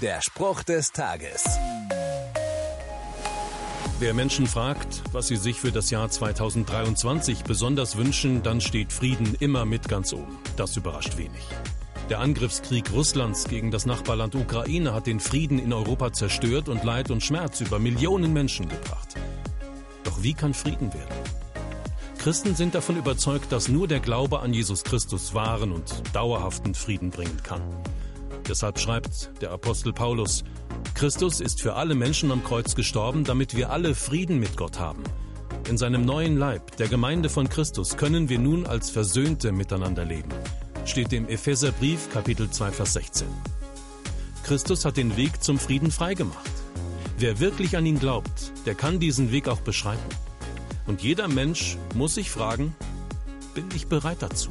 Der Spruch des Tages. Wer Menschen fragt, was sie sich für das Jahr 2023 besonders wünschen, dann steht Frieden immer mit ganz oben. Das überrascht wenig. Der Angriffskrieg Russlands gegen das Nachbarland Ukraine hat den Frieden in Europa zerstört und Leid und Schmerz über Millionen Menschen gebracht. Doch wie kann Frieden werden? Christen sind davon überzeugt, dass nur der Glaube an Jesus Christus wahren und dauerhaften Frieden bringen kann. Deshalb schreibt der Apostel Paulus, Christus ist für alle Menschen am Kreuz gestorben, damit wir alle Frieden mit Gott haben. In seinem neuen Leib, der Gemeinde von Christus, können wir nun als Versöhnte miteinander leben. Steht im Epheserbrief Kapitel 2 Vers 16. Christus hat den Weg zum Frieden freigemacht. Wer wirklich an ihn glaubt, der kann diesen Weg auch beschreiten. Und jeder Mensch muss sich fragen, bin ich bereit dazu?